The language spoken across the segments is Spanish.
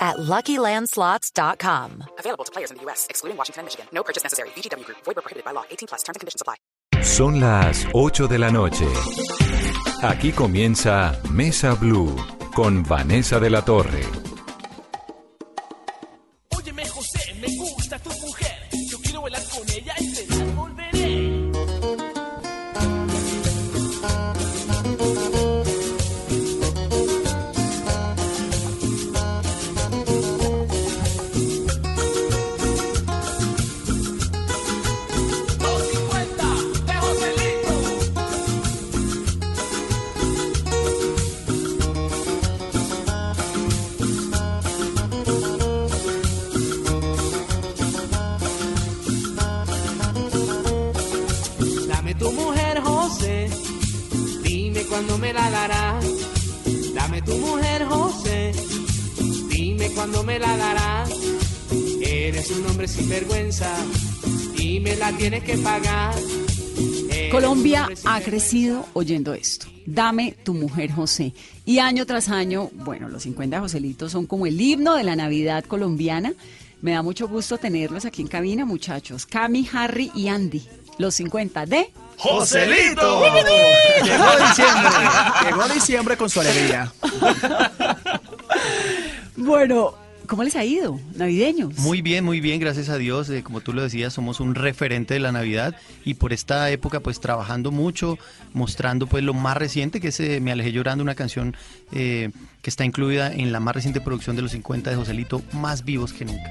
at LuckyLandSlots.com. Available to players in the U.S., excluding Washington and Michigan. No purchase necessary. VGW Group. Void prohibited by law. 18 plus. Terms and conditions apply. Son las 8 de la noche. Aquí comienza Mesa Blue con Vanessa de la Torre. Cuándo me la darás. Dame tu mujer, José. Dime cuándo me la darás. Eres un hombre sin vergüenza y me la tienes que pagar. Eres Colombia ha crecido oyendo esto. Dame tu mujer José. Y año tras año, bueno, los 50 Joselitos son como el himno de la Navidad colombiana. Me da mucho gusto tenerlos aquí en cabina, muchachos. Cami, Harry y Andy. Los 50 de... ¡Joselito! Llegó diciembre. Llegó diciembre con su alegría. Bueno, ¿cómo les ha ido? Navideños. Muy bien, muy bien, gracias a Dios. Eh, como tú lo decías, somos un referente de la Navidad y por esta época pues trabajando mucho, mostrando pues lo más reciente que es eh, Me alejé llorando, una canción eh, que está incluida en la más reciente producción de los 50 de Joselito, Más vivos que nunca.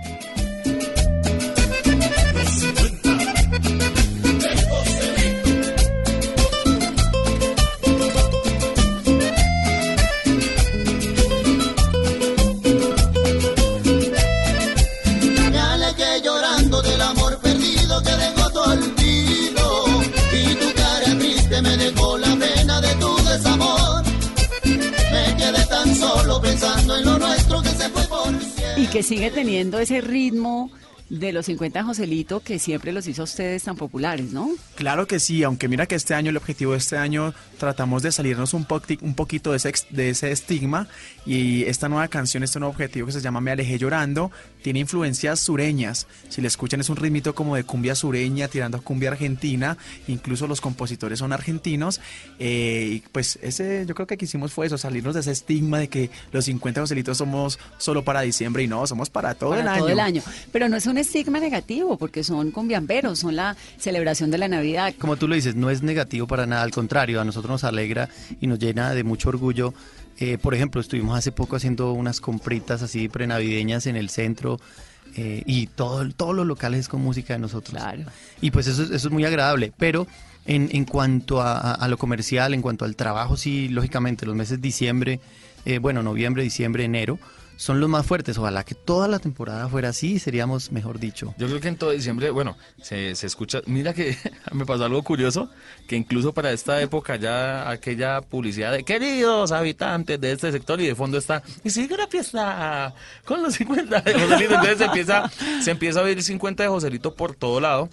Que sigue teniendo ese ritmo de los 50 Joselito que siempre los hizo a ustedes tan populares, ¿no? Claro que sí, aunque mira que este año, el objetivo de este año, tratamos de salirnos un, pocti- un poquito de ese, de ese estigma y esta nueva canción, este nuevo objetivo que se llama Me alejé llorando, tiene influencias sureñas. Si le escuchan es un ritmito como de cumbia sureña, tirando a cumbia argentina, incluso los compositores son argentinos. eh, y pues ese, yo creo que quisimos fue eso, salirnos de ese estigma de que los 50 Joselitos somos solo para diciembre y no, somos para todo para el año. todo el año. Pero no es un estigma negativo, porque son cumbiamberos, son la celebración de la Navidad. Como tú lo dices, no es negativo para nada, al contrario, a nosotros nos alegra y nos llena de mucho orgullo. Eh, por ejemplo, estuvimos hace poco haciendo unas compritas así prenavideñas en el centro eh, y todo, todos los locales con música de nosotros. Claro. Y pues eso, es- eso es muy agradable, pero en, en cuanto a, a- a lo comercial, en cuanto al trabajo, sí, lógicamente, los meses diciembre, eh, bueno, noviembre, diciembre, enero, son los más fuertes. Ojalá que toda la temporada fuera así, seríamos, mejor dicho. Yo creo que en todo diciembre, bueno, se, se escucha. Mira que me pasó algo curioso, que incluso para esta época ya aquella publicidad de queridos habitantes de este sector y de fondo está, y sigue la fiesta con los 50 de Joselito. Entonces se empieza, se empieza a oír 50 de Joselito por todo lado.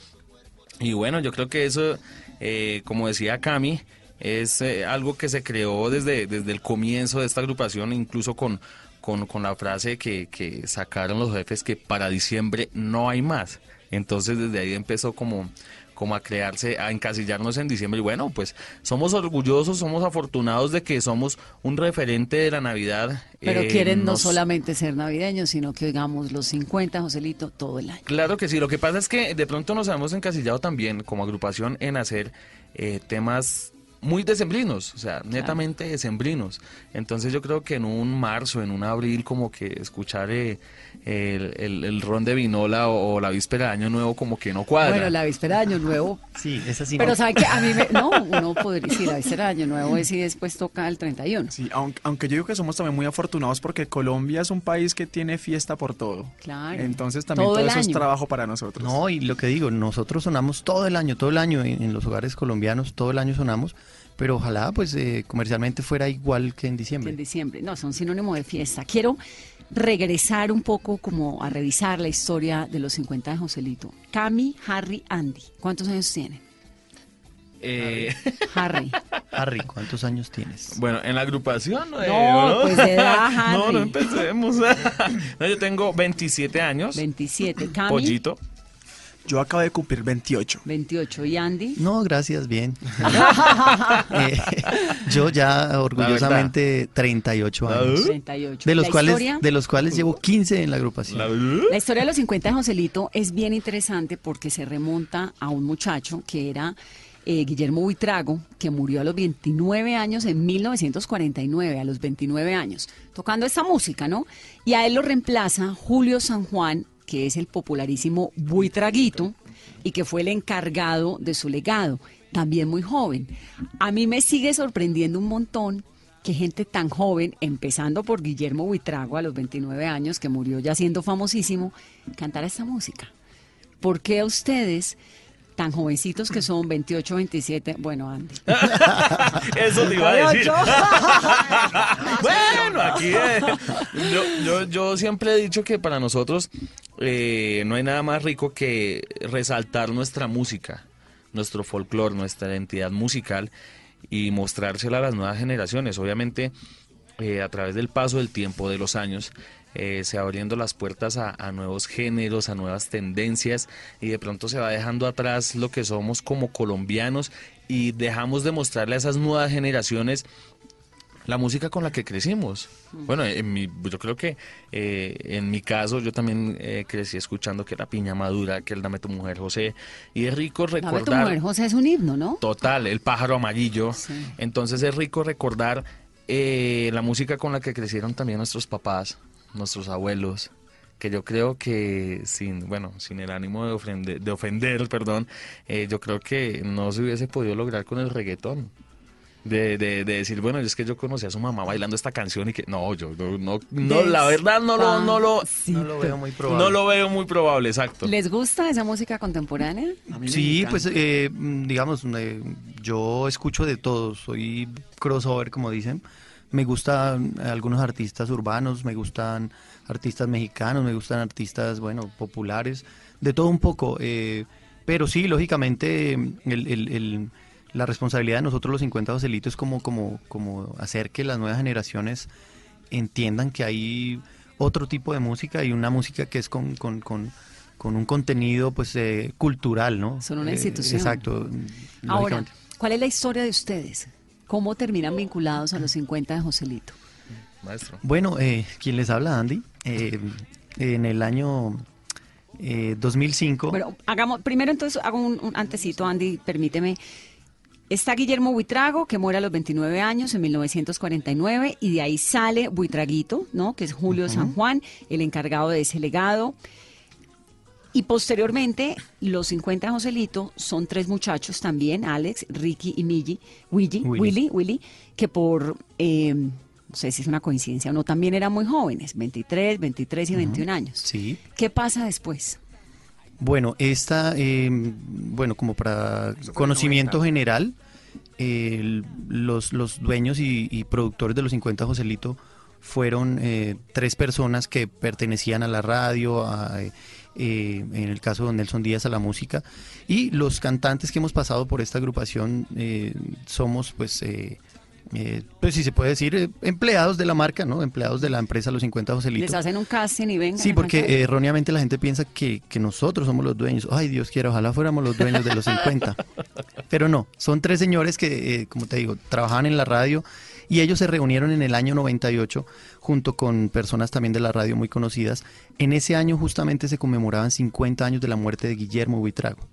Y bueno, yo creo que eso, eh, como decía Cami, es eh, algo que se creó desde, desde el comienzo de esta agrupación, incluso con, con, con la frase que, que sacaron los jefes que para diciembre no hay más. Entonces desde ahí empezó como, como a crearse, a encasillarnos en diciembre. Y bueno, pues somos orgullosos, somos afortunados de que somos un referente de la Navidad. Pero Eh, quieren no solamente ser navideños, sino que oigamos los 50, Joselito, todo el año. Claro que sí, lo que pasa es que de pronto nos hemos encasillado también como agrupación en hacer eh, temas muy decembrinos, o sea, netamente decembrinos. Entonces yo creo que en un marzo, en un abril, como que escuchar eh, el, el- el ron de vinola o, o la víspera de Año Nuevo como que no cuadra. Bueno, la víspera de Año Nuevo. Sí, es así. Pero ¿sabe que A mí me... No, uno podría... Sí, la víspera de Año Nuevo es y después toca el 31. Sí, aunque, aunque yo digo que somos también muy afortunados porque Colombia es un país que tiene fiesta por todo. Claro. Entonces también Todo todo, el eso es año. trabajo para nosotros. No, y lo que digo, nosotros sonamos todo el año, todo el año en, en los hogares colombianos, todo el año sonamos, pero ojalá pues eh, comercialmente fuera igual que en En diciembre. diciembre. No, son sinónimo de fiesta. Quiero regresar un poco como a revisar la historia de los 50 de Joselito. Cami, Harry, Andy. ¿Cuántos años tienen? Eh, Harry. Harry, ¿cuántos años tienes? bueno, en la agrupación... eh, No, pues de edad, No, Harry. no empecemos. no, yo tengo 27 años. 27. Cami, Pollito. Yo acabo de cumplir 28. 28. ¿Y Andy? No, gracias, bien. Eh, yo ya orgullosamente 38 años. 38. De los cuales historia- de los cuales llevo 15 en la agrupación. La- La historia de los 50 de Joselito es bien interesante porque se remonta a un muchacho que era eh, Guillermo Buitrago, que murió a los 29 años en 1949, a los 29 años, tocando esta música, ¿no? Y a él lo reemplaza Julio San Juan, que es el popularísimo Buitraguito y que fue el encargado de su legado, también muy joven. A mí me sigue sorprendiendo un montón que gente tan joven, empezando por Guillermo Buitrago a los 29 años, que murió ya siendo famosísimo, cantara esta música. ¿Por qué a ustedes, tan jovencitos que son 28, 27, bueno, Andy? Eso te iba a decir. 28. bueno, aquí eh, yo, yo, yo siempre he dicho que para nosotros eh, no hay nada más rico que resaltar nuestra música, nuestro folclore, nuestra identidad musical y mostrársela a las nuevas generaciones. Obviamente, eh, a través del paso del tiempo, de los años, eh, se va abriendo las puertas a, a nuevos géneros, a nuevas tendencias y de pronto se va dejando atrás lo que somos como colombianos y dejamos de mostrarle a esas nuevas generaciones la música con la que crecimos. Bueno, en mi, yo creo que eh, en mi caso yo también eh, crecí escuchando que la piña madura, que el Dame tu mujer José, y es rico Dame tu recordar... mujer, José, es un himno, ¿no? Total, el pájaro amarillo. Sí. Entonces es rico recordar eh, la música con la que crecieron también nuestros papás, nuestros abuelos, que yo creo que sin, bueno, sin el ánimo de ofender, de ofender perdón, eh, yo creo que no se hubiese podido lograr con el reggaetón. De, de, de decir, bueno, es que yo conocí a su mamá bailando esta canción y que no, yo no, no, no, la verdad no lo, no lo, No lo veo muy probable. no lo veo muy probable, exacto. ¿Les gusta esa música contemporánea? Sí, pues eh, mm, digamos, eh, yo escucho de todo, soy crossover como dicen. Me gustan algunos artistas urbanos, me gustan artistas mexicanos, me gustan artistas, bueno, populares, de todo un poco. eh, pero sí, lógicamente, el- el- el- la responsabilidad de nosotros los 50 Joselitos es como, como, como hacer que las nuevas generaciones entiendan que hay otro tipo de música y una música que es con, con, con, con un contenido pues eh, cultural, ¿no? Son una Eh, institución. exacto. Ahora. ¿cuál es la historia de ustedes? ¿Cómo terminan vinculados a los 50 de Joselito? Maestro. Bueno, eh, quien les habla, Andy, eh, en el año eh, 2005. Bueno, hagamos, primero entonces hago un, un antecito, Andy, permíteme. Está Guillermo Buitrago, que muere a los 29 años en 1949, y de ahí sale Buitraguito, ¿no? Que es Julio San Juan, el encargado de ese legado. Y posteriormente, los 50 de Joselito son tres muchachos también, Alex, Ricky y Millie, Willy, Willy. Willy, Willy, que por, eh, no sé si es una coincidencia o no, también eran muy jóvenes, 23, 23 y 21 años. Sí. ¿Qué pasa después? Bueno, esta, eh, bueno, como para conocimiento general, los, los dueños y, y productores de los 50 Joselito fueron eh, tres personas que pertenecían a la radio, a, eh, en el caso de Nelson Díaz a la música, y los cantantes que hemos pasado por esta agrupación eh, somos, pues, eh, eh, pues si se puede decir, eh, empleados de la marca, ¿no? Empleados de la empresa Los 50 Joselito. Les hacen un casting y vengan. Sí, porque eh, erróneamente la gente piensa que, que nosotros somos los dueños. Ay, Dios quiera, ojalá fuéramos los dueños de los 50. Pero no, son tres señores que, eh, como te digo, trabajaban en la radio y ellos se reunieron en el año 98 junto con personas también de la radio muy conocidas. En ese año justamente se conmemoraban 50 años de la muerte de Guillermo Buitrago.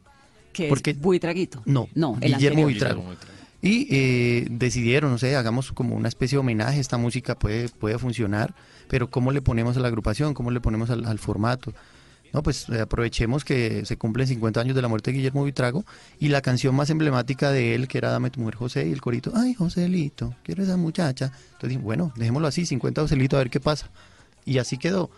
porque- es Buitraguito. No, no, el Guillermo anterior. Buitrago. Y eh, decidieron, no sé, hagamos como una especie de homenaje, esta música puede, puede funcionar, pero ¿cómo le ponemos a la agrupación? ¿Cómo le ponemos al, al formato? No, pues eh, aprovechemos que se cumplen 50 años de la muerte de Guillermo Vitrago y la canción más emblemática de él, que era Dame tu mujer José, y el corito, ay Joselito, quiero esa muchacha. Entonces, bueno, dejémoslo así, 50 Joselito, a ver qué pasa. Y así quedó.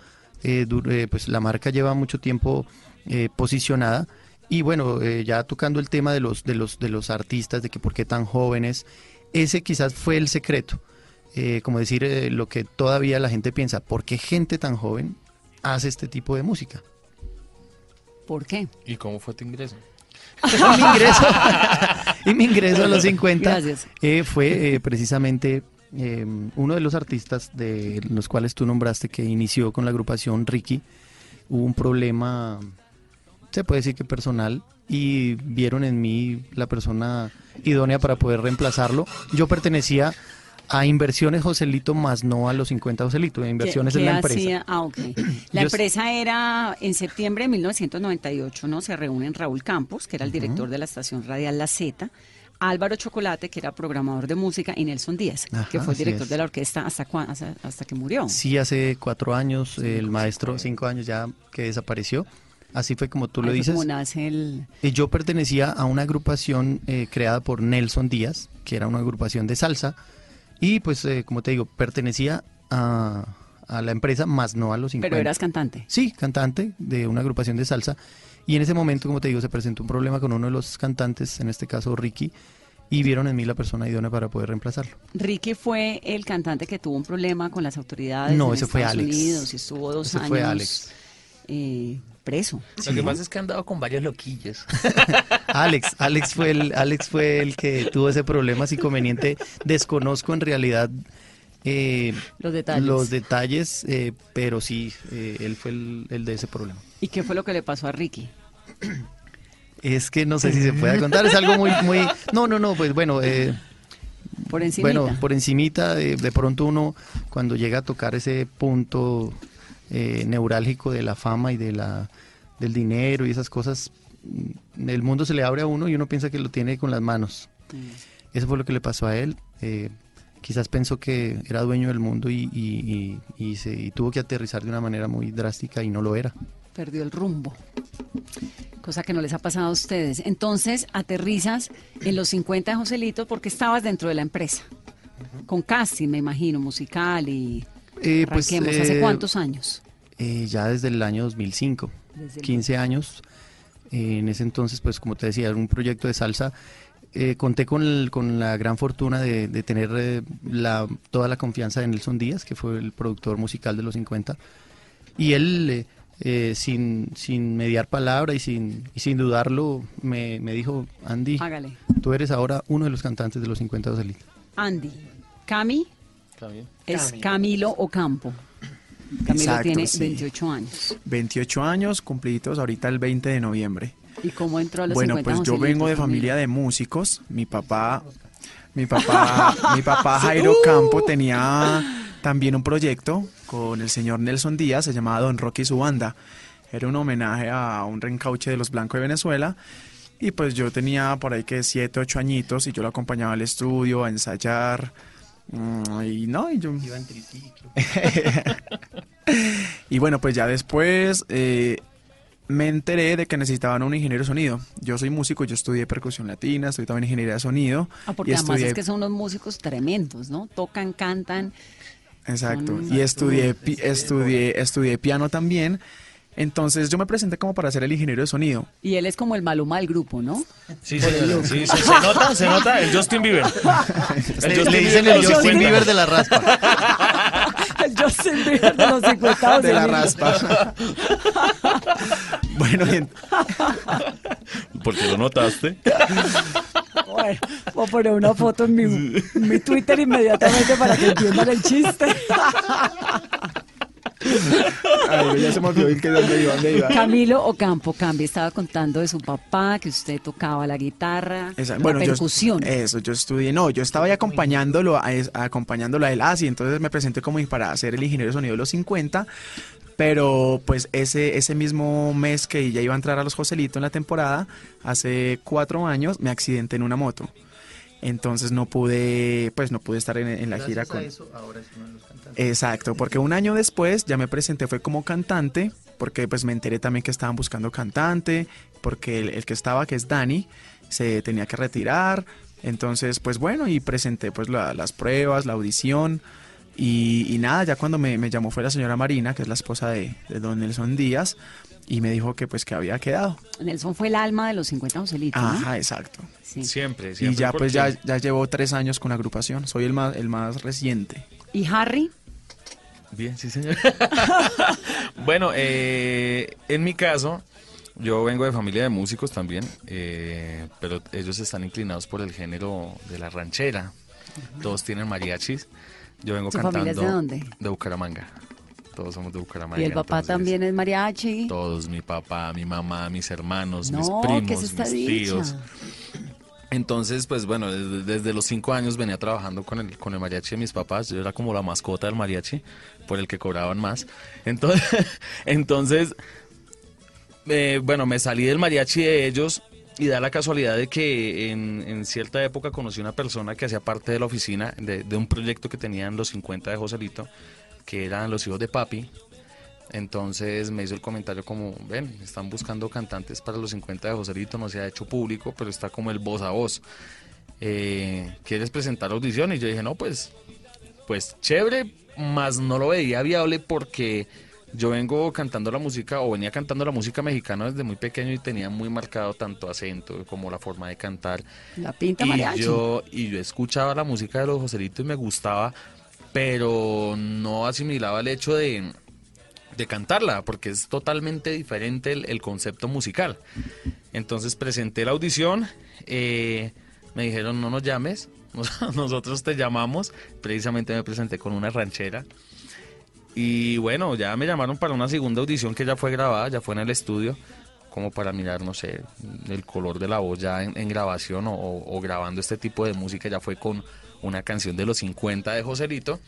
Eh, eh, pues la marca lleva mucho tiempo eh, posicionada y bueno, ya tocando el tema de los, de los, de los artistas, de que por qué tan jóvenes, ese quizás fue el secreto. Como decir lo que todavía la gente piensa, ¿por qué gente tan joven hace este tipo de música? ¿Por qué? ¿Y cómo fue tu ingreso? mi ingreso, y mi ingreso a los 50 Gracias. eh, fue eh, precisamente eh, uno de los artistas de los cuales tú nombraste que inició con la agrupación Ricky. Hubo un problema, se puede decir que personal, y vieron en mí la persona idónea para poder reemplazarlo. Yo pertenecía a Inversiones Joselito, más no a los 50 Joselito. Inversiones ¿Qué- es la empresa. hacía? Ah, ok. La Yo- empresa era en septiembre de 1998, ¿no? Se reúnen Raúl Campos, que era el director de la estación radial La Z, Álvaro Chocolate, que era programador de música, y Nelson Díaz, Ajá, que fue el director de la orquesta hasta, cua- hasta, hasta que murió. Sí, hace cuatro años, el maestro, cinco años ya que desapareció. Así fue como tú lo Ahí dices. como nace el... Eh, Yo pertenecía a una agrupación eh, creada por Nelson Díaz, que era una agrupación de salsa, y pues, eh, como te digo, pertenecía a, a la empresa, más no a los 50. Pero eras cantante. Sí, cantante de una agrupación de salsa, y en ese momento, como te digo, se presentó un problema con uno de los cantantes, en este caso Ricky, y vieron en mí la persona idónea para poder reemplazarlo. Ricky fue el cantante que tuvo un problema con las autoridades No, en ese fue Alex. Unidos y estuvo dos Ese años fue Alex. eh, preso. Lo que pasa es que he andado con varios loquillos. Alex, Alex fue el, Alex fue el que tuvo ese problema ese inconveniente. Desconozco en realidad eh, Los detalles. los detalles, eh, pero sí, eh, él fue el, el de ese problema. ¿Y qué fue lo que le pasó a Ricky? Es que no sé si se puede contar, es algo muy, muy, no, no, no, pues bueno, eh, Por encima. bueno, por encimita, de, de pronto uno cuando llega a tocar ese punto eh, neurálgico de la fama y de la del dinero y esas cosas, mm, el mundo se le abre a uno y uno piensa que lo tiene con las manos. Eso fue lo que le pasó a él. eh, quizás pensó que era dueño del mundo y, y- y- y se, y tuvo que aterrizar de una manera muy drástica y no lo era. perdió el rumbo. Cosa que no les ha pasado a ustedes. Entonces, aterrizas en los 50 de Joselito porque estabas dentro de la empresa. Con casting, me imagino, musical y... Eh, pues, Arranquemos. ¿Hace eh, cuántos años? Eh, ya desde el año 2005, Desde el 15 años. Eh, en ese entonces, pues como te decía, era un proyecto de salsa. Eh, conté con, el- con la gran fortuna de, de tener eh, la, toda la confianza de Nelson Díaz, que fue el productor musical de los 50. Y él, eh, eh, sin, sin mediar palabra y sin, y sin dudarlo, me, me dijo, Andy, Hágale. tú eres ahora uno de los cantantes de los 50 de. Andy. Cami Bien. es Camilo Ocampo. Camilo Exacto, tiene sí. 28 años. 28 años cumplidos ahorita el 20 de noviembre. ¿Y cómo entró a los Bueno, 50 pues yo vengo de Camilo? familia de músicos. Mi papá, mi papá, mi papá Jairo Campo tenía también un proyecto con el señor Nelson Díaz, se llamaba Don Rocky y su banda. Era un homenaje a un reencauche de los blancos de Venezuela. Y pues yo tenía por ahí que 7, 8 añitos y yo lo acompañaba al estudio a ensayar. Mm, Y no, y yo... y bueno, pues ya después eh, me enteré de que necesitaban un ingeniero de sonido. Yo soy músico, yo estudié percusión latina, estudié también ingeniería de sonido. Ah, porque y además estudié, es que son unos músicos tremendos, ¿no? Tocan, cantan. Exacto. son- Y estudié, pi- estudié, estudié piano también. Entonces yo me presenté como para ser el ingeniero de sonido. Y él es como el maluma del grupo, ¿no? Sí, sí, sí, sí, se nota, se nota el Justin Bieber. El Le, Justin le Bieber dicen el Justin 50. Bieber de la raspa. el Justin Bieber de los 50 De la raspa. bueno, y en- ¿Por qué lo notaste? Bueno, voy a poner una foto en mi, en mi Twitter inmediatamente para que entiendan el chiste. Ay, ya se me olvidó en qué dónde iba, dónde iba. Camilo Ocampo Cambi estaba contando de su papá, que usted tocaba la guitarra, Esa- la bueno, yo- percusión. eso, yo estudié, no, yo estaba ahí acompañándolo, a, es- acompañándolo a él, así, entonces me presenté como para ser el ingeniero de sonido de los 50, pero pues ese, ese mismo mes que ya iba a entrar a los Joselito en la temporada, hace cuatro años, me accidenté en una moto. Entonces no pude, pues no pude estar en, en la gira con... Exacto, porque un año después ya me presenté, fue como cantante, porque pues me enteré también que estaban buscando cantante, porque el, el que estaba, que es Dani, se tenía que retirar, entonces pues bueno, y presenté pues la- las pruebas, la audición, y, y nada, ya cuando me, me llamó fue la señora Marina, que es la esposa de, de don Nelson Díaz, y me dijo que pues que había quedado. Nelson fue el alma de los 50 Joselitos, ¿no? Ajá, exacto. Sí. Siempre, siempre. Y ya pues ya, ya llevo tres años con la agrupación, soy el más, el más reciente. ¿Y Harry? Bien, sí, señor. bueno, eh, en mi caso, yo vengo de familia de músicos también, eh, pero ellos están inclinados por el género de la ranchera. Todos tienen mariachis. Yo vengo ¿Tu cantando. familia es de dónde? De Bucaramanga. Todos somos de Bucaramanga. ¿Y el papá entonces, también es mariachi? Todos, mi papá, mi mamá, mis hermanos, No, mis ¿qué es primos, mis dicha? tíos. Entonces, pues bueno, desde, desde los cinco años venía trabajando con el, con el mariachi de mis papás. Yo era como la mascota del mariachi, por el que cobraban más. Entonces, entonces eh, bueno, me salí del mariachi de ellos y da la casualidad de que en, en cierta época conocí una persona que hacía parte de la oficina de, de un proyecto que tenían los 50 de Joselito, que eran los hijos de papi. Entonces me hizo el comentario como, ven, están buscando cantantes para los 50 de Joselito, no se ha hecho público, pero está como el voz a voz. Eh, ¿Quieres presentar audición? Y yo dije, no, pues, pues chévere, más no lo veía viable porque yo vengo cantando la música o venía cantando la música mexicana desde muy pequeño y tenía muy marcado tanto acento como la forma de cantar. La pinta Y mariachi. yo, y yo escuchaba la música de los Joselitos y me gustaba, pero no asimilaba el hecho de, de cantarla, porque es totalmente diferente el, el concepto musical. Entonces presenté la audición, eh, me dijeron no nos llames, nosotros te llamamos, precisamente me presenté con una ranchera. Y bueno, ya me llamaron para una segunda audición que ya fue grabada, ya fue en el estudio, como para mirar, no sé, el color de la voz ya en, grabación o grabando este tipo de música, ya fue con una canción de los 50 de Joselito.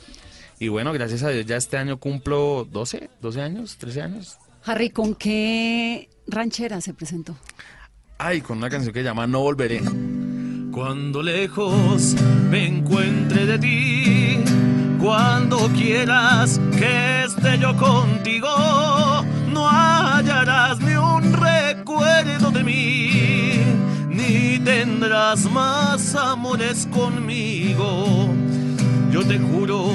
Y bueno, gracias a Dios ya este año cumplo 12, 12 años, 13 años. Harry, ¿con qué ranchera se presentó? Ay, con una canción que se llama No Volveré. Cuando lejos me encuentre de ti, cuando quieras que esté yo contigo, tendrás más amores conmigo. Yo te juro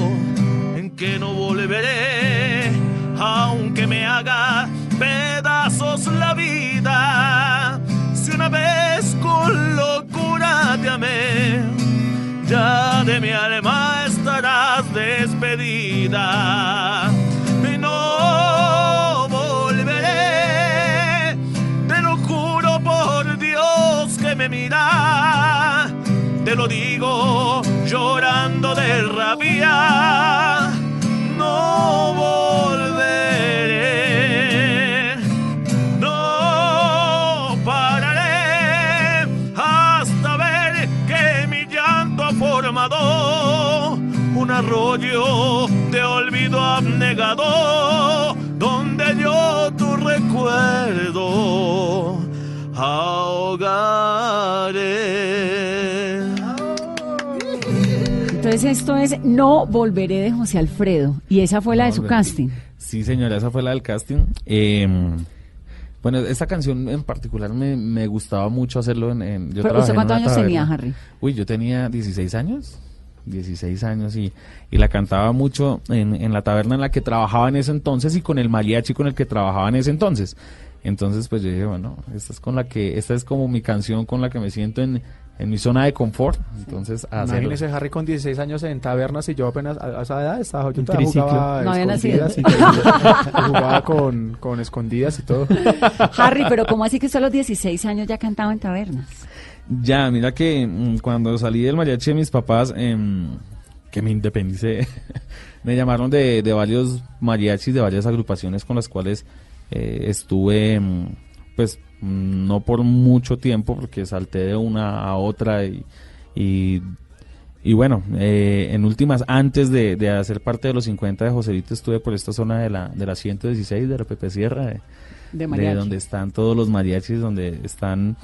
en que no volveré, aunque me haga pedazos la vida. Si una vez con locura te amé, ya de mi alma estarás despedida. Me mira, te lo digo llorando de rabia. No volveré, no pararé hasta ver que mi llanto ha formado un arroyo de olvido abnegado donde yo tu recuerdo ahogaré. Entonces esto es No Volveré de José Alfredo. Y esa fue la de su casting. Sí, señora, esa fue la del casting. Eh, bueno, esta canción en particular me, me gustaba mucho hacerlo en... en- yo Pero, ¿Usted cuántos años tenía. Harry? Uy, yo tenía 16 años. 16 años y, y la cantaba mucho en, en la taberna en la que trabajaba en ese entonces y con el mariachi con el que trabajaba en ese entonces. Entonces, pues yo dije, bueno, esta es con la que, esta es como mi canción con la que me siento en, en mi zona de confort. Entonces. Imagínese Harry con 16 años en tabernas y yo apenas a, a esa edad estaba, yo jugaba No había escondidas y jugaba con, con escondidas y todo. Harry, pero ¿cómo así que usted a los 16 años ya cantaba en tabernas? Ya, mira que mm, cuando salí del mariachi de mis papás, em, que me independicé, me llamaron de, de varios mariachis, de varias agrupaciones con las cuales eh, estuve, mm, pues, no por mucho tiempo, porque salté de una a otra y, y, y bueno, eh, en últimas, antes de, de hacer parte de los 50 de Joselito, estuve por esta zona de la, de la 116 de la Pepe Sierra, de, De de donde están todos los mariachis, donde están,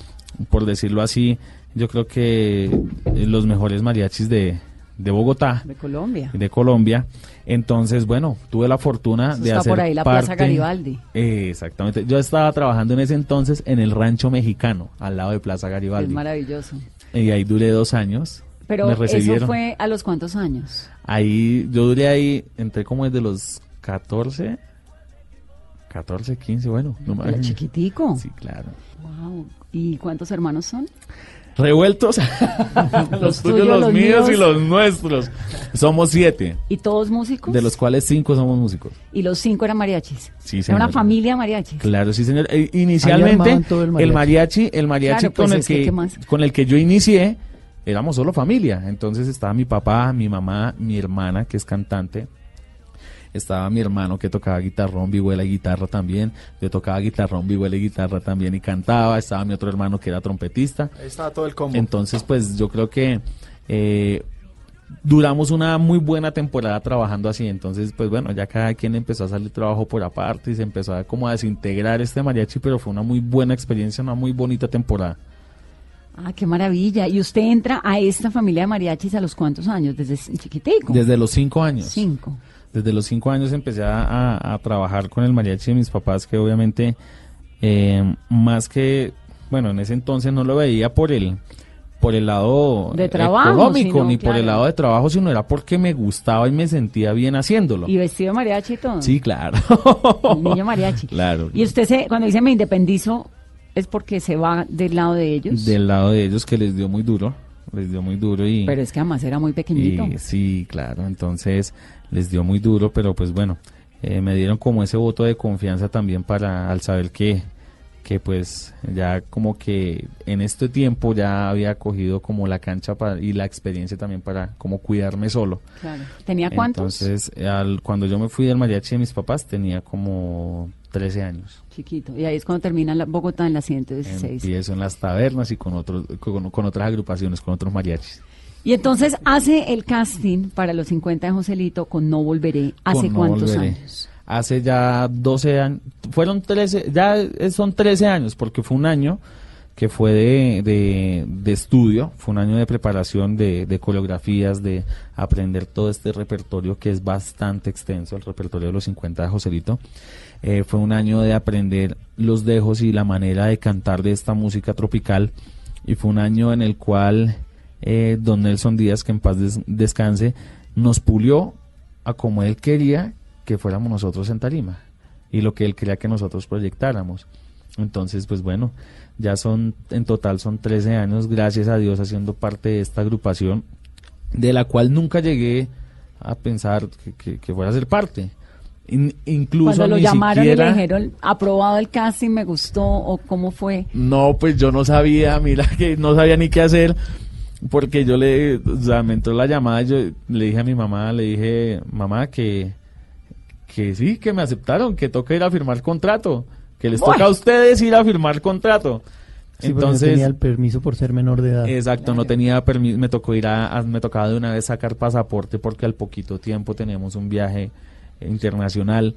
por decirlo así, yo creo que los mejores mariachis de, de Bogotá, De Colombia. de Colombia. Entonces, bueno, tuve la fortuna Eso de está hacer por ahí, la Plaza parte- Garibaldi. Eh, exactamente. Yo estaba trabajando en ese entonces en el Rancho Mexicano, al lado de Plaza Es Garibaldi. maravilloso. Y ahí duré dos años. Pero me eso recibieron. fue a los cuántos años? Ahí, yo duré ahí, entré como desde los 14, 14, 15, bueno. No me- chiquitico. Sí, claro. Wow. ¿Y cuántos hermanos son? Revueltos. los tuyos, tuyos, los, los míos y los nuestros. Somos siete, ¿Y todos músicos? de los cuales cinco somos músicos. Y los cinco eran mariachis. Sí, Era señora. una familia de mariachis. Claro, sí, señor. Eh, inicialmente, el el mariachi. mariachi, el mariachi Claro, pues con, el que, que, con el que yo inicié, éramos solo familia. Entonces estaba mi papá, mi mamá, mi hermana, que es cantante. Estaba mi hermano que tocaba guitarrón, vihuela y guitarra también. Yo tocaba guitarrón, vihuela y guitarra también y cantaba. Estaba mi otro hermano que era trompetista. Ahí estaba todo el combo. Entonces, pues yo creo que eh, duramos una muy buena temporada trabajando así. Entonces, pues bueno, ya cada quien empezó a salir trabajo por aparte y se empezó a como a desintegrar este mariachi, pero fue una muy buena experiencia, una muy bonita temporada. Ah, qué maravilla. ¿Y usted entra a esta familia de mariachis a los cuántos años? Desde chiquitico. Desde los cinco años. Cinco. Desde los cinco años empecé a, trabajar con el mariachi de mis papás, que obviamente eh, más que, bueno, en ese entonces no lo veía por el por el lado De trabajo, económico sino, ni por el lado de trabajo, sino era porque me gustaba y me sentía bien haciéndolo. Y vestido de mariachi y todo. Sí, claro. El niño mariachi. Claro. Y usted se, cuando dice me independizo, es porque se va del lado de ellos. Del lado de ellos que les dio muy duro, les dio muy duro y... Pero es que además era muy pequeñito. Y sí, claro, entonces les dio muy duro, pero pues bueno, eh, me dieron como ese voto de confianza también para al saber que, que pues ya como que en este tiempo ya había cogido como la cancha para, y la experiencia también para como cuidarme solo. Claro. ¿Tenía cuántos? Entonces, al, cuando yo me fui del mariachi de mis papás tenía como 13 años. Chiquito. Y ahí es cuando termina la, Bogotá en la 116. Empiezo en las tabernas y con, otros, con, con otras agrupaciones, con otros mariachis. Y entonces hace el casting para los 50 de Joselito con No Volveré. ¿Hace No cuántos Volveré. años? Hace ya 12 años, fueron 13, ya eh, son 13 años, porque fue un año que fue de, de, de estudio, fue un año de preparación de, de coreografías, de aprender todo este repertorio que es bastante extenso, el repertorio de los 50 de Joselito. Eh, fue un año de aprender los dejos y la manera de cantar de esta música tropical y fue un año en el cual eh, don Nelson Díaz, que en paz des- descanse, nos pulió a como él quería que fuéramos nosotros en tarima y lo que él quería que nosotros proyectáramos. Entonces, pues bueno, ya son, en total son 13 años, gracias a Dios, haciendo parte de esta agrupación, de la cual nunca llegué a pensar que- que fuera a ser parte. In- incluso Cuando lo ni llamaron siquiera... y le dijeron, aprobado el casting, me gustó, o cómo fue. No, pues yo no sabía, mira que no sabía ni qué hacer, porque yo le, o sea, me entró la llamada, y yo le dije a mi mamá, le dije, mamá, que, que sí, que me aceptaron, que toca ir a firmar contrato, que les toca a ustedes ir a firmar contrato. Sí, porque no Entonces, tenía el permiso por ser menor de edad. Exacto, no tenía permiso, me tocó ir a, a- me tocaba de una vez sacar pasaporte porque al poquito tiempo teníamos un viaje internacional,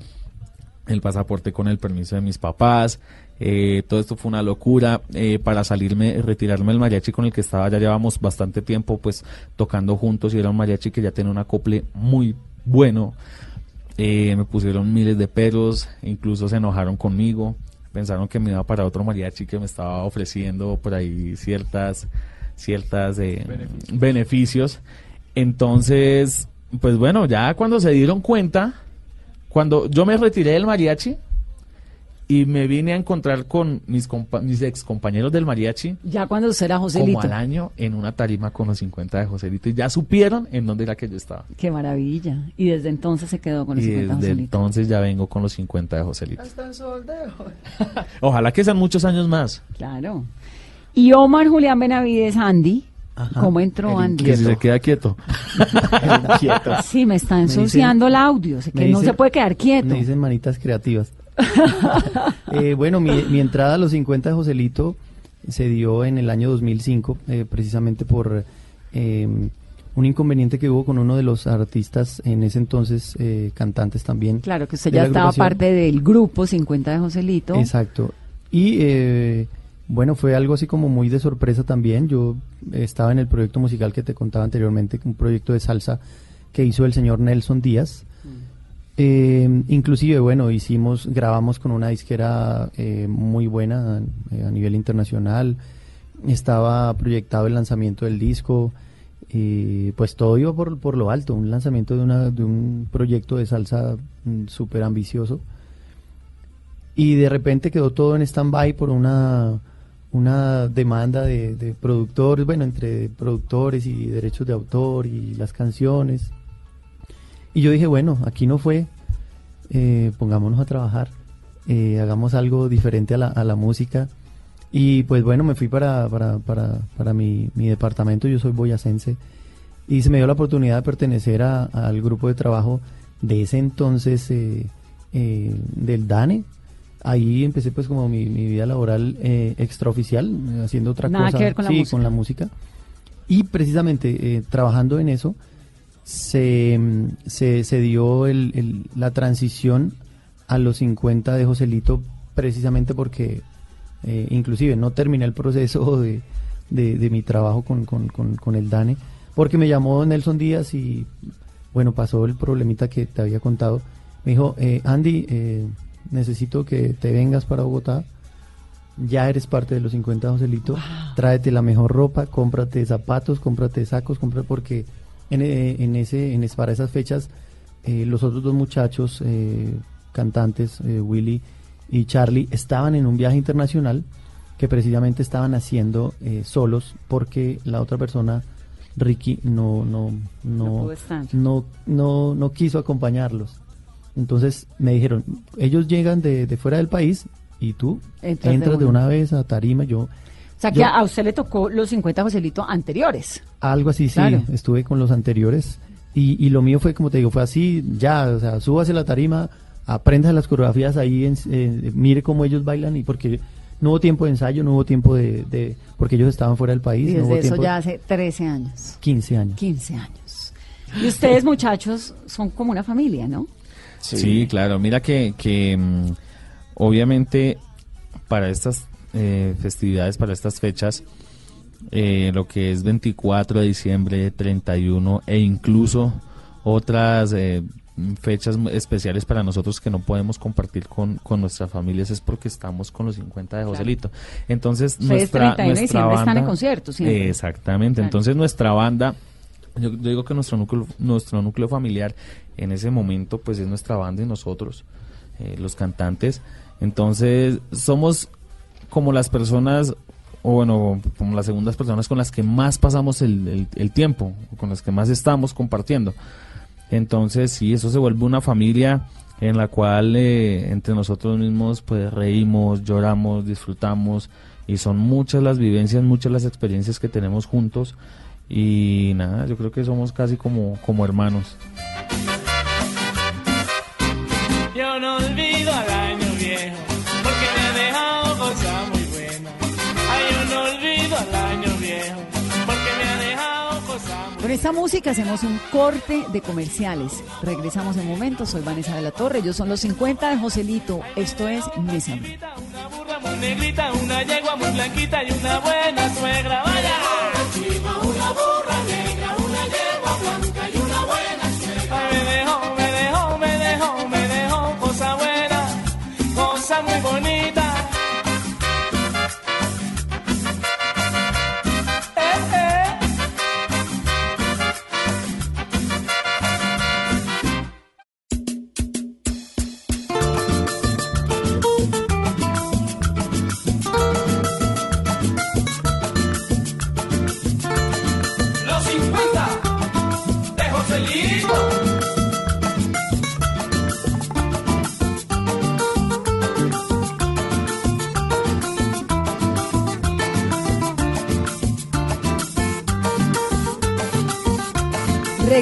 el pasaporte con el permiso de mis papás, eh, todo esto fue una locura, eh, para salirme, retirarme del mariachi con el que estaba, ya llevamos bastante tiempo pues tocando juntos y era un mariachi que ya tenía un acople muy bueno, eh, me pusieron miles de peros, incluso se enojaron conmigo, pensaron que me iba para otro mariachi que me estaba ofreciendo por ahí ciertas, ciertas eh, beneficios. Entonces, pues bueno, ya cuando se dieron cuenta, cuando yo me retiré del mariachi y me vine a encontrar con mis, compa- mis ex compañeros del mariachi, Ya cuando usted era Joselito. como al año en una tarima con los 50 de Joselito y ya supieron en dónde era que yo estaba. Qué maravilla. Y desde entonces se quedó con los Y 50 de desde Joselito. entonces ya vengo con los 50 de Joselito. Ojalá que sean muchos años más. Claro. Y Omar Julián Benavides, Andy. Ajá. ¿Cómo entró Andy? Que se queda quieto. Sí, me está dicen- ensuciando el audio. que no dicen- se puede quedar quieto. Me dicen manitas creativas. Eh, bueno, mi, mi entrada a los 50 de Joselito se dio en el año 2005, eh, precisamente por eh, un inconveniente que hubo con uno de los artistas en ese entonces, eh, cantantes también. Claro que usted ya estaba parte del grupo 50 de Joselito. Exacto. Y eh, Bueno, fue algo así como muy de sorpresa también. Yo estaba en el proyecto musical que te contaba anteriormente, un proyecto de salsa que hizo el señor Nelson Díaz. Eh, inclusive, bueno, hicimos, grabamos con una disquera eh, muy buena eh, a nivel internacional. Estaba proyectado el lanzamiento del disco. pues todo iba por, por lo alto, un lanzamiento de, una, de un proyecto de salsa mm, súper ambicioso. Y de repente quedó todo en stand-by por una, una demanda de, de productores, bueno, entre productores y derechos de autor y las canciones. Y yo dije, bueno, aquí no fue, eh, pongámonos a trabajar, eh, hagamos algo diferente a la, a la música. Y pues bueno, me fui para, para, para, para mi, mi departamento, yo soy boyacense, y se me dio la oportunidad de pertenecer al grupo de trabajo de ese entonces eh, eh, del DANE. Ahí empecé pues como mi, mi vida laboral eh, extraoficial, haciendo otra Nada cosa. que ver con la sí, música. con la música. Y precisamente eh, trabajando en eso, se, mm, se, se dio el- el- la transición a los 50 de Joselito precisamente porque eh, inclusive no terminé el proceso de, de- de mi trabajo con, con- con- con el DANE porque me llamó Nelson Díaz y bueno, pasó el problemita que te había contado. Me dijo, eh, Andy, eh, necesito que te vengas para Bogotá. Ya eres parte de los 50 de Joselito. Tráete la mejor ropa, cómprate zapatos, cómprate sacos, compra porque en, eh, en ese, en para esas fechas eh, los otros dos muchachos eh, cantantes, eh, Willy y Charlie, estaban en un viaje internacional que precisamente estaban haciendo eh, solos porque la otra persona, Ricky, no, no, No no, no, no quiso acompañarlos. Entonces me dijeron, ellos llegan de, de fuera del país y tú Entras entras, de de, una. vez a Tarima. Yo, O sea, que Yo- a usted le tocó los 50 Joselito anteriores. algo así, sí, estuve con los anteriores. Y, y lo mío fue, como te digo, fue así, ya, o sea, súbase a la tarima, aprenda las coreografías ahí, en- eh, mire cómo ellos bailan y porque no hubo tiempo de ensayo, no hubo tiempo de, de- porque ellos estaban fuera del país, Y no hubo desde eso tiempo, ya hace 13 años, 15 años. 15 años. Y ustedes, muchachos, son como una familia, ¿no? Sí, claro. Mira que, que mm, obviamente para estas eh, festividades, para estas fechas, eh, lo que es 24 de diciembre, 31 e incluso otras eh, fechas especiales para nosotros que no podemos compartir con, con nuestras familias es porque estamos con los 50 de Joselito. Entonces, Ustedes nuestra, 31 de diciembre están en banda- conciertos. Exactamente. Claro. Entonces, nuestra banda, yo, yo digo que nuestro núcleo, nuestro núcleo familiar en ese momento, pues es nuestra banda y nosotros, eh, los cantantes. Entonces, somos como las personas, o bueno, como las segundas personas con las que más pasamos el, el- tiempo, con las que más estamos compartiendo. Entonces, sí, eso se vuelve una familia en la cual eh, entre nosotros mismos pues reímos, lloramos, disfrutamos y son muchas las vivencias, muchas las experiencias que tenemos juntos y nada, yo creo que somos casi como, como hermanos. Yo no olvido al año viejo, porque me ha dejado cosas muy buenas. Ay, yo no olvido al año viejo, porque me ha dejado cosas muy Con esta música hacemos un corte de comerciales. Regresamos en momentos. Soy Vanessa de la Torre. Ellos son los 50 de Joselito. Esto es Mesa negrita, una yegua muy blanquita y una buena suegra. Vaya. una burra negra,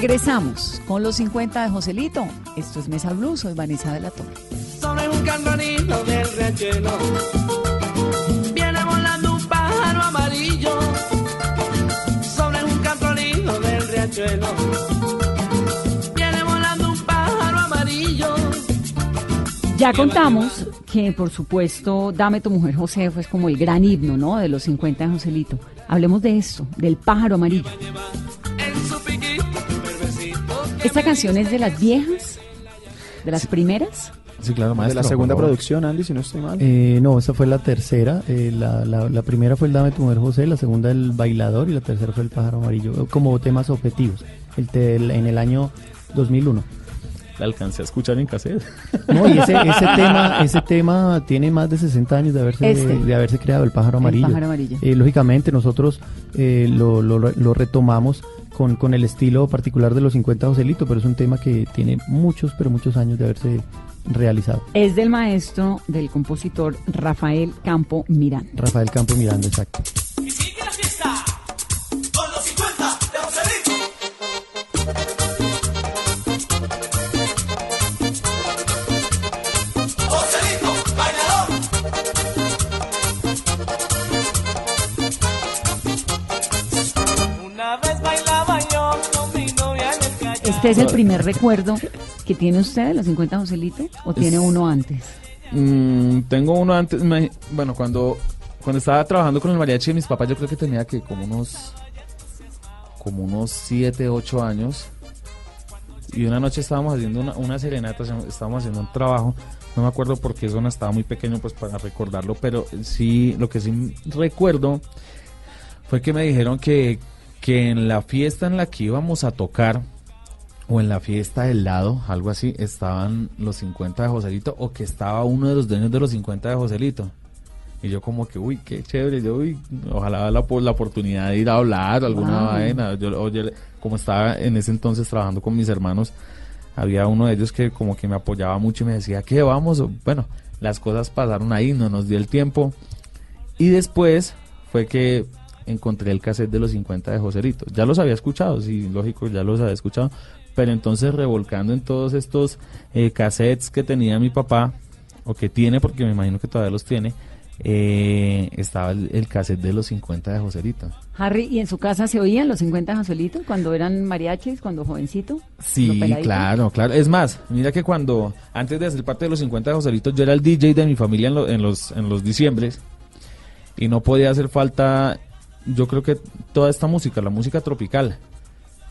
Regresamos con los 50 de Joselito. Esto es Mesa Blue. Soy Vanessa de la Torre. Sobre un cantonito del riachuelo Viene volando un pájaro amarillo Sobre un cantonito del riachuelo Viene volando un pájaro amarillo Ya contamos que por supuesto Dame tu mujer José fue como el gran himno, ¿no? De los 50 de Joselito. Hablemos de esto, del pájaro amarillo. ¿Esta canción es de las viejas? ¿De las primeras? Sí, claro, de maestro. la segunda producción, Andy, si no estoy mal. Eh, no, esa fue la tercera. eh, la, la- la primera fue el Dame tu mujer José, la segunda el bailador y la tercera fue el pájaro amarillo, eh, como temas objetivos, el te- el- en el año 2001. La alcancé a escuchar en cassette. No, y ese, ese tema ese tema tiene más de 60 años de haberse, Este. de, haberse creado, el pájaro El amarillo. pájaro amarillo. Eh, lógicamente nosotros eh, lo, lo- lo retomamos con, con el estilo particular de los 50 Joselito, pero es un tema que tiene muchos, pero muchos años de haberse realizado. Es del maestro, del compositor Rafael Campo Mirán. Rafael Campo Miranda, exacto. ¿Este es el primer recuerdo que tiene usted de los 50 Joselito o tiene Es- uno antes? Mm, tengo uno antes, me- bueno, cuando, cuando estaba trabajando con el mariachi de mis papás, yo creo que tenía que como unos, como unos 7, 8 años. Y una noche estábamos haciendo una, una serenata, estábamos haciendo un trabajo, no me acuerdo por qué zona estaba muy pequeño pues para recordarlo, pero sí, lo que sí recuerdo fue que me dijeron que, que en la fiesta en la que íbamos a tocar, o en la fiesta del lado, algo así, estaban los 50 de Joselito o que estaba uno de los dueños de los 50 de Joselito. Y yo como que, uy, qué chévere, yo, uy, ojalá la, la oportunidad de ir a hablar alguna Wow. vaina. Yo, oye, como estaba en ese entonces trabajando con mis hermanos, había uno de ellos que como que me apoyaba mucho y me decía, ¿qué vamos? Bueno, las cosas pasaron ahí, no nos dio el tiempo. Y después fue que encontré el cassette de los 50 de Joselito. Ya los había escuchado, sí, lógico, ya los había escuchado. Pero entonces revolcando en todos estos eh, cassettes que tenía mi papá, o que tiene, porque me imagino que todavía los tiene, eh, estaba el, el cassette de los 50 de Joselito. Harry, ¿y en su casa se oían los 50 Joselito cuando eran mariachis, cuando jovencito? ¿Lo Sí, claro, claro. Es más, mira que cuando, antes de ser parte de los 50 de Joselito, yo era el DJ de mi familia en, lo- en los, en los diciembres y no podía hacer falta, yo creo que toda esta música, la música tropical.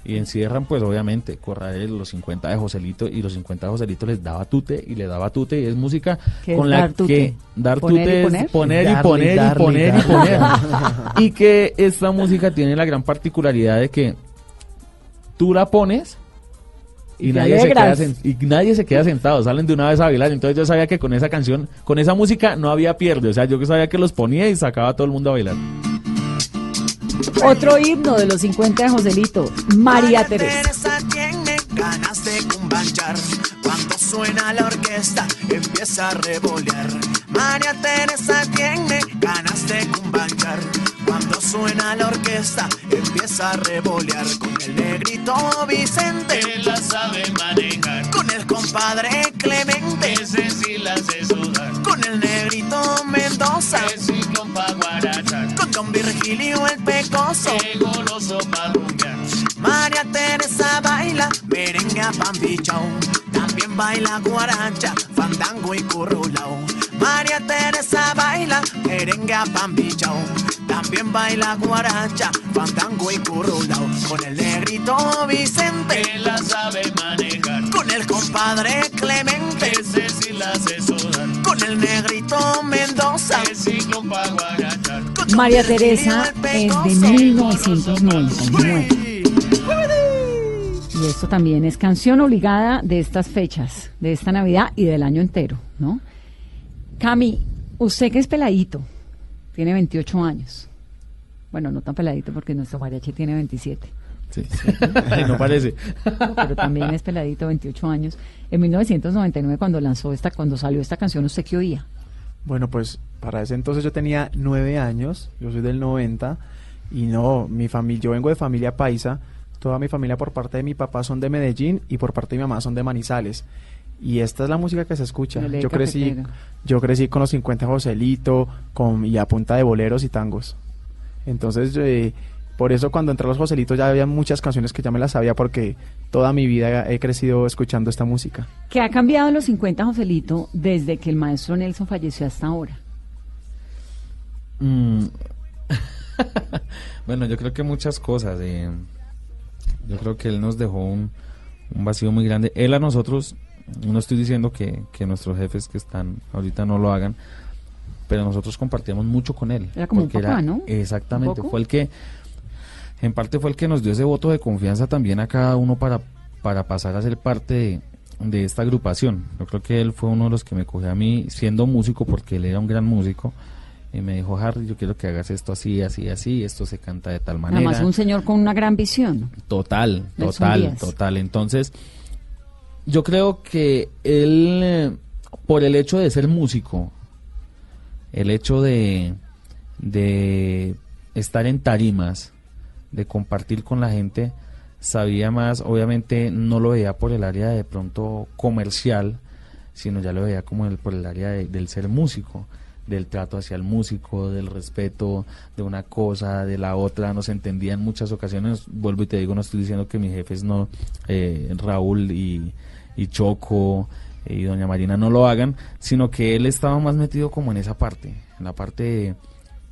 Y encierran, pues obviamente, Corrael, los 50 de Joselito, y los 50 de Joselito les daba tute y le daba tute, y es música ¿Qué es con la dar tute? que dar ¿Poner y tute es poner? poner y Darle, poner y darle, poner y poner. y que esta música tiene la gran particularidad de que tú la pones y nadie, se queda, y nadie se queda sentado, salen de una vez a bailar. Entonces yo sabía que con esa canción, con esa música no había pierde. O sea, yo que sabía que los ponía y sacaba a todo el mundo a bailar. Otro himno de los 50 de Joselito, María Teresa. Teresa tiene ganas de cumbanchar. Cuando suena la orquesta, empieza a revolear. María Teresa tiene ganas de cumbanchar. Cuando suena la orquesta, empieza a revolear. Con el negrito Vicente, Él la sabe manejar. Compadre Clemente, Ese sí la hace sudar. con el negrito Mendoza, Es ciclón pa' guarachar. con Don Virgilio el Pecoso. Qué goloso pa' rumbear. María Teresa baila merengue a pambichao, también baila guaracha, fandango y currulao. María Teresa baila merengue a pambichao, también baila guaracha, fandango y currulao. Con el negrito Vicente, Él la sabe manejar. El compadre Clemente, Ese sí la con el negrito Mendoza. Guarachar. María Teresa es de Pecoso. 1999. Y esto también es canción obligada de estas fechas, de esta Navidad y del año entero, ¿no? Cami, usted que es peladito, tiene 28 años. Bueno, no tan peladito porque nuestro mariachi tiene 27. Sí, Ay, no parece. pero también es peladito, 28 años. En 1999 cuando lanzó esta, cuando salió esta canción, ¿usted qué oía? Bueno, pues para ese entonces yo tenía nueve años, yo soy del 90 y no, mi familia, yo vengo de familia paisa, toda mi familia por parte de mi papá son de Medellín y por parte de mi mamá son de Manizales. Y esta es la música que se escucha. Yo crecí, yo crecí con los 50 Joselito, con y a punta de boleros y tangos. Entonces, yo, eh, Por eso cuando entré a los Joselitos ya había muchas canciones que ya me las sabía porque toda mi vida he crecido escuchando esta música. ¿Qué ha cambiado en los 50, Joselito, desde que el maestro Nelson falleció hasta ahora? Mm. bueno, yo creo que muchas cosas. eh, yo creo que él nos dejó un, un vacío muy grande. Él a nosotros, no estoy diciendo que, que nuestros jefes que están ahorita no lo hagan, pero nosotros compartíamos mucho con él. Era como un papá, ¿no? Exactamente, fue el que, en parte fue el que nos dio ese voto de confianza también a cada uno para, para pasar a ser parte de, de esta agrupación. Yo creo que él fue uno de los que me cogió a mí siendo músico, porque él era un gran músico, y me dijo, Harry, yo quiero que hagas esto así, así, así, esto se canta de tal manera. Además, un señor con una gran visión. Total, total, total. Entonces, yo creo que él, por el hecho de ser músico, el hecho de, de estar en tarimas, de compartir con la gente, sabía más, obviamente no lo veía por el área de pronto comercial, sino ya lo veía como el- por el área de- del ser músico, del trato hacia el músico, del respeto de una cosa, de la otra, nos entendía en muchas ocasiones, vuelvo y te digo, no estoy diciendo que mis jefes no, eh, Raúl y, y Choco y Doña Marina no lo hagan, sino que él estaba más metido como en esa parte, en la parte de,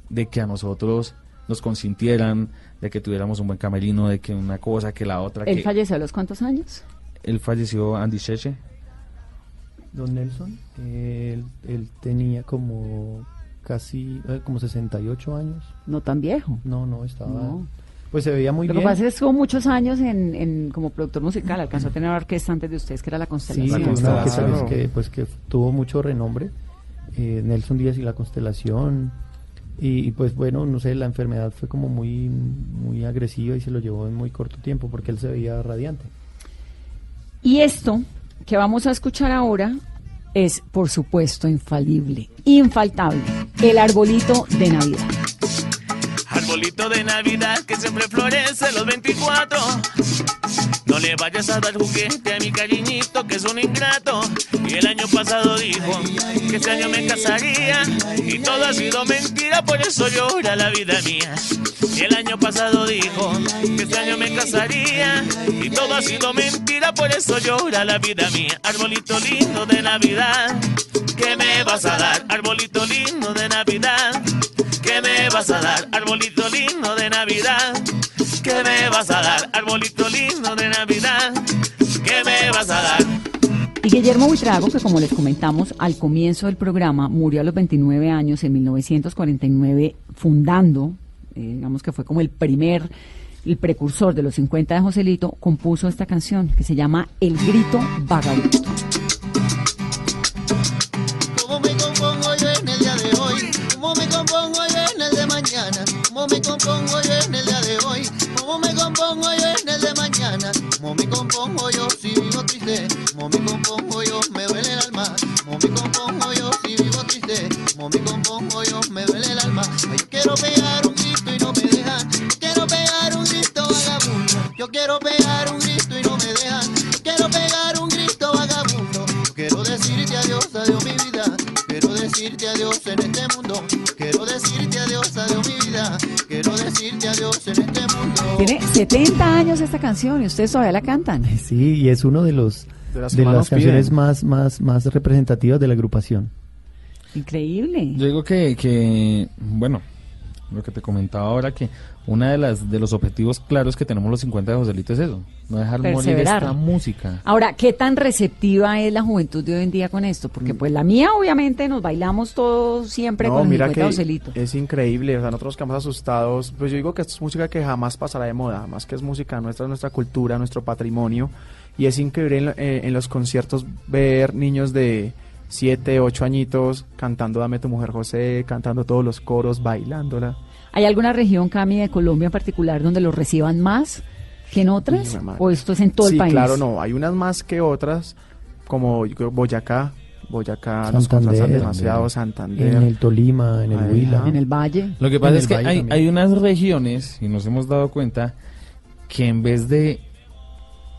de que a nosotros nos consintieran, de que tuviéramos un buen camerino, de que una cosa, que la otra, ¿Él que falleció a los cuántos años? él falleció Andy Cheche, Don Nelson, él, él tenía como casi, eh, como 68 años. No tan viejo. No, no, estaba... No. Pues se veía muy Lo que bien. pasa es que estuvo muchos años en, en- como productor musical. Alcanzó a tener una orquesta antes de ustedes, que era la Sí, Constelación. una orquesta, Constelación. pues, que, pues que tuvo mucho renombre. eh, Nelson Díaz y la Constelación. Y, y, pues bueno, no sé, la enfermedad fue como muy, muy agresiva y se lo llevó en muy corto tiempo porque él se veía radiante. Y esto que vamos a escuchar ahora es, por supuesto, infalible, infaltable. El arbolito de Navidad. Arbolito de Navidad que siempre florece los 24. No le vayas a dar juguete a mi cariñito que es un ingrato. Y el año pasado dijo que este año me casaría. Y todo ha sido mentira, por eso llora la vida mía. Y el año pasado dijo que este año me casaría. Y todo ha sido mentira, por eso llora la vida mía. Arbolito lindo de Navidad, ¿qué me vas a dar? Arbolito lindo de Navidad. ¿Qué me vas a dar, arbolito lindo de Navidad? ¿Qué me vas a dar, arbolito lindo de Navidad? ¿Qué me vas a dar? Y Guillermo Buitrago, que como les comentamos al comienzo del programa, murió a los 29 años en 1949, fundando, eh, digamos que fue como el primer, el precursor de los 50 de Joselito, compuso esta canción que se llama El Grito Vagabundo. ¿Cómo me compongo yo en el día de hoy? ¿Cómo me compongo yo en el de mañana? ¿Cómo me compongo yo ¿Cómo me compongo yo en el de mañana? ¿Cómo me compongo yo si vivo triste? ¿Cómo me compongo yo? Me duele el alma. ¿Cómo me compongo yo si vivo triste? ¿Cómo me compongo yo? Me duele el alma. Quiero pegar un grito y no me dejan. Quiero pegar un grito vagabundo. Yo quiero pegar un grito y no me dejan. Quiero pegar un grito vagabundo. Yo quiero decirte adiós, adiós. Quiero decirte adiós en este mundo. Quiero decirte adiós, adiós mi vida. Quiero decirte adiós en este mundo. Tiene 70 años esta canción y ustedes todavía la cantan. Sí, y es uno de los De las de las canciones piden. más, más, más representativas de la agrupación. Increíble. Yo digo que, que, bueno, lo que te comentaba ahora, que una de las de los objetivos claros que tenemos los 50 de Joselito es eso, no dejar morir esta música. Ahora, ¿qué tan receptiva es la juventud de hoy en día con esto? Porque pues la mía, obviamente, nos bailamos todos siempre No, con el mira 50 que Joselito. es increíble, o sea, nosotros quedamos asustados, pues yo digo que esto es música que jamás pasará de moda, más que es música nuestra, nuestra cultura, nuestro patrimonio, y es increíble en, eh, en los conciertos ver niños de 7, 8 añitos cantando Dame tu mujer José, cantando todos los coros, bailándola. ¿Hay alguna región, Cami, de Colombia en particular donde los reciban más que en otras? ¿O esto es en todo sí, el país? claro, no, hay unas más que otras, como yo creo, Boyacá, Boyacá nos Santander, contratan demasiado, Santander. En el Tolima, en el Huila. En el Valle. Lo que pasa es que hay unas regiones, y nos hemos dado cuenta, que en vez de,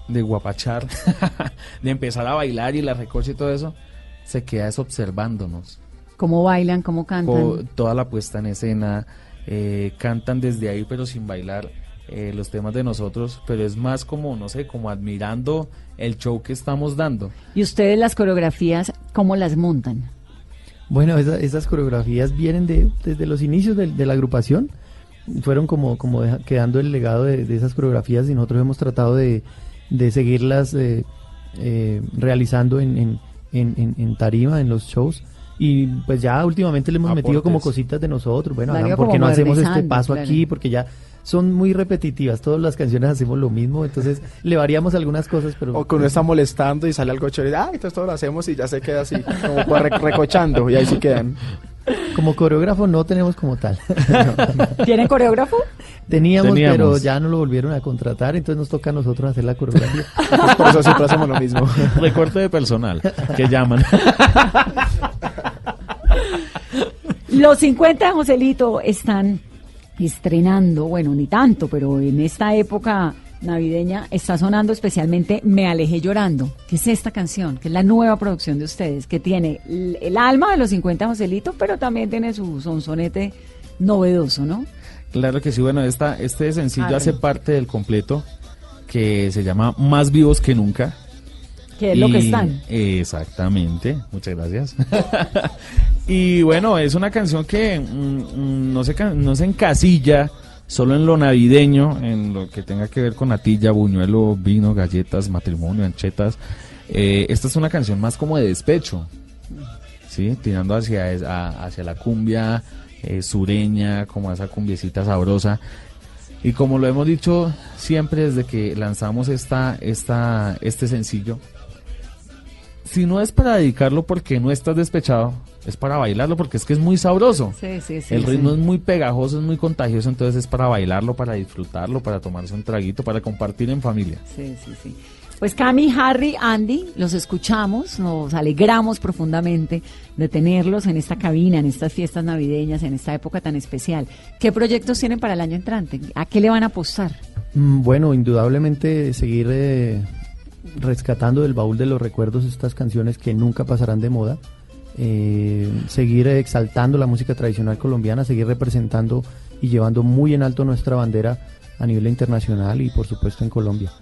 de guapachar, de empezar a bailar y la recocha y todo eso, se queda es observándonos. ¿Cómo bailan? ¿Cómo cantan? Toda la puesta en escena, eh, cantan desde ahí pero sin bailar eh, los temas de nosotros, pero es más como, no sé, como admirando el show que estamos dando. ¿Y ustedes las coreografías cómo las montan? Bueno, esa- esas coreografías vienen de, desde los inicios de, de la agrupación. Fueron como, como deja- quedando el legado de, de esas coreografías y nosotros hemos tratado de, de seguirlas eh, eh, realizando en, en, en- en- en tarima, en los shows. Y pues ya últimamente le hemos metido como cositas de nosotros. Bueno, hagan, ¿por qué no hacemos este paso claro. aquí? Porque ya son muy repetitivas. Todas las canciones hacemos lo mismo. Entonces le variamos algunas cosas, pero... O que uno está molestando y sale algo chévere. Ah, entonces todo lo hacemos y ya se queda así, como pues re- recochando. Y ahí sí quedan. Como coreógrafo no tenemos como tal. ¿Tienen coreógrafo? Teníamos, Teníamos. pero ya no lo volvieron a contratar, entonces nos toca a nosotros hacer la coreografía. Entonces, por eso siempre hacemos lo mismo. Recorte de personal que llaman. Los 50 de Joselito están estrenando, bueno, ni tanto, pero en esta época navideña está sonando especialmente Me alejé llorando, que es esta canción, que es la nueva producción de ustedes, que tiene el, alma de los 50 de Joselito, pero también tiene su sonsonete novedoso, ¿no? Claro que sí, bueno, esta, este sencillo Arre. hace parte del completo que se llama Más vivos que nunca. Que es lo que están. Exactamente, muchas gracias. y bueno, es una canción que mm, mm, no, se, no se encasilla solo en lo navideño, en lo que tenga que ver con natilla, buñuelo, vino, galletas, matrimonio, anchetas. Eh, esta es una canción más como de despecho, ¿sí? tirando hacia, hacia la cumbia eh, sureña, como esa cumbiecita sabrosa. Y como lo hemos dicho siempre desde que lanzamos esta, esta, este sencillo, si no es para dedicarlo porque no estás despechado, es para bailarlo porque es que es muy sabroso. Sí, sí, sí. El ritmo sí. es muy pegajoso, es muy contagioso, entonces es para bailarlo, para disfrutarlo, para tomarse un traguito, para compartir en familia. Sí, sí, sí. Pues Cami, Harry, Andy, los escuchamos, nos alegramos profundamente de tenerlos en esta cabina, en estas fiestas navideñas, en esta época tan especial. ¿Qué proyectos tienen para el año entrante? ¿A qué le van a apostar? Mm, Bueno, indudablemente seguir eh, rescatando del baúl de los recuerdos estas canciones que nunca pasarán de moda. Eh, seguir exaltando la música tradicional colombiana, seguir representando y llevando muy en alto nuestra bandera a nivel internacional y por supuesto en Colombia.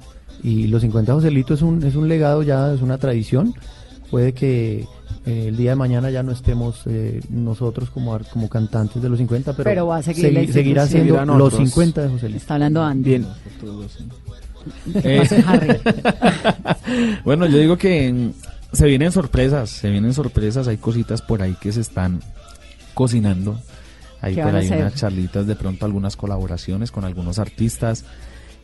Y los 50 Joselito es un, es un legado ya, es una tradición. Puede que eh, el día de mañana ya no estemos eh, nosotros como, ar- como cantantes de los 50, pero, Pero va a seguir la segui- seguirá siendo los otros. 50 de Joselito. Está hablando Andy. Bien. ¿Qué pasa, Harry? Bueno, yo digo que se vienen sorpresas, se vienen sorpresas, hay cositas por ahí que se están cocinando. Hay ¿Qué por ahí unas charlitas, de pronto algunas colaboraciones con algunos artistas.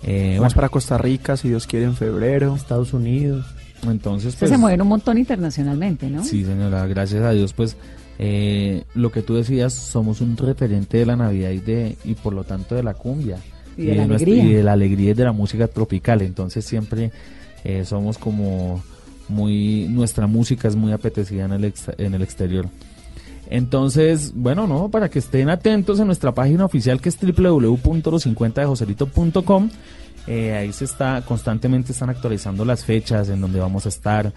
Eh, Vamos bueno, para Costa Rica, si Dios quiere, en febrero. Estados Unidos. entonces pues, se mueven un montón internacionalmente, ¿no? Sí, señora, gracias a Dios, pues eh, lo que tú decías, somos un referente de la Navidad y, de, y por lo tanto de la cumbia. Y de la nuestra- alegría. y de la alegría y de la música tropical. Entonces siempre eh, somos como muy, nuestra música es muy apetecida en el, en el exterior. Entonces, bueno, no, para que estén atentos en nuestra página oficial que es www.los50dejoselito.com. Eh, ahí se está, constantemente están actualizando las fechas en donde vamos a estar,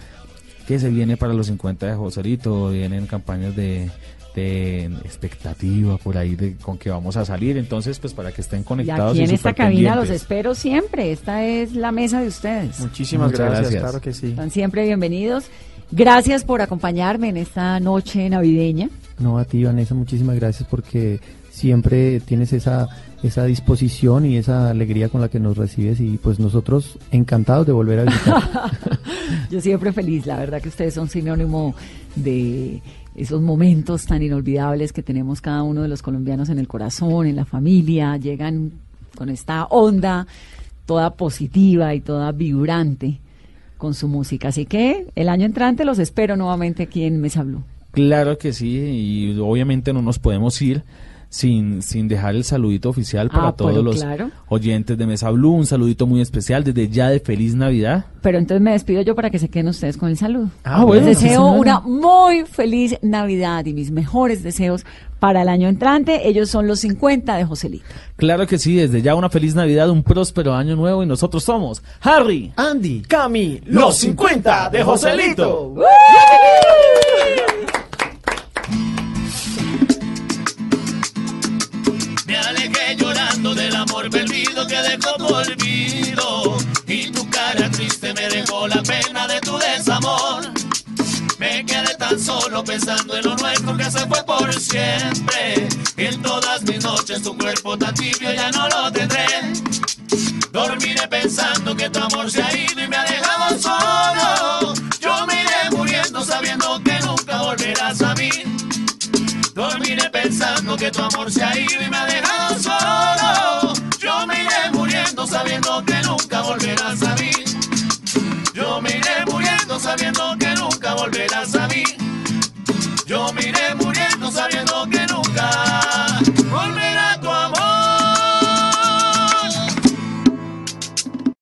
qué se viene para los 50 de Joselito, vienen campañas de, expectativa por ahí de con que vamos a salir, entonces pues para que estén Y conectados y en esta cabina los espero siempre. Esta es la mesa de ustedes. Muchísimas gracias. claro que sí. Están siempre bienvenidos. Gracias por acompañarme en esta noche navideña. No, a ti, Vanessa, muchísimas gracias porque siempre tienes esa, esa disposición y esa alegría con la que nos recibes y pues nosotros encantados de volver a visitar. Yo siempre feliz, la verdad que ustedes son sinónimo de esos momentos tan inolvidables que tenemos cada uno de los colombianos en el corazón, en la familia, llegan con esta onda toda positiva y toda vibrante con su música. Así que el año entrante los espero nuevamente aquí en Mesa Blue. Claro que sí, y obviamente no nos podemos ir sin, sin dejar el saludito oficial para Ah, todos los claro. oyentes de Mesa Blue, un saludito muy especial desde ya de Feliz Navidad. Pero entonces me despido yo para que se queden ustedes con el saludo. Ah, bueno, Les deseo una muy feliz Navidad y mis mejores deseos para el año entrante. Ellos son los 50 de Joselito. Claro que sí, desde ya una feliz Navidad, un próspero año nuevo y nosotros somos Harry, Andy, Cami, los 50 de Joselito. Amor perdido que dejó tu olvido. Y tu cara triste me dejó la pena de tu desamor. Me quedé tan solo pensando en lo nuestro que se fue por siempre. En todas mis noches tu cuerpo tan tibio ya no lo tendré. Dormiré pensando que tu amor se ha ido y me ha dejado solo. Yo me iré muriendo sabiendo que nunca volverás a mí. Dormiré pensando que tu amor se ha ido y me ha dejado sabiendo que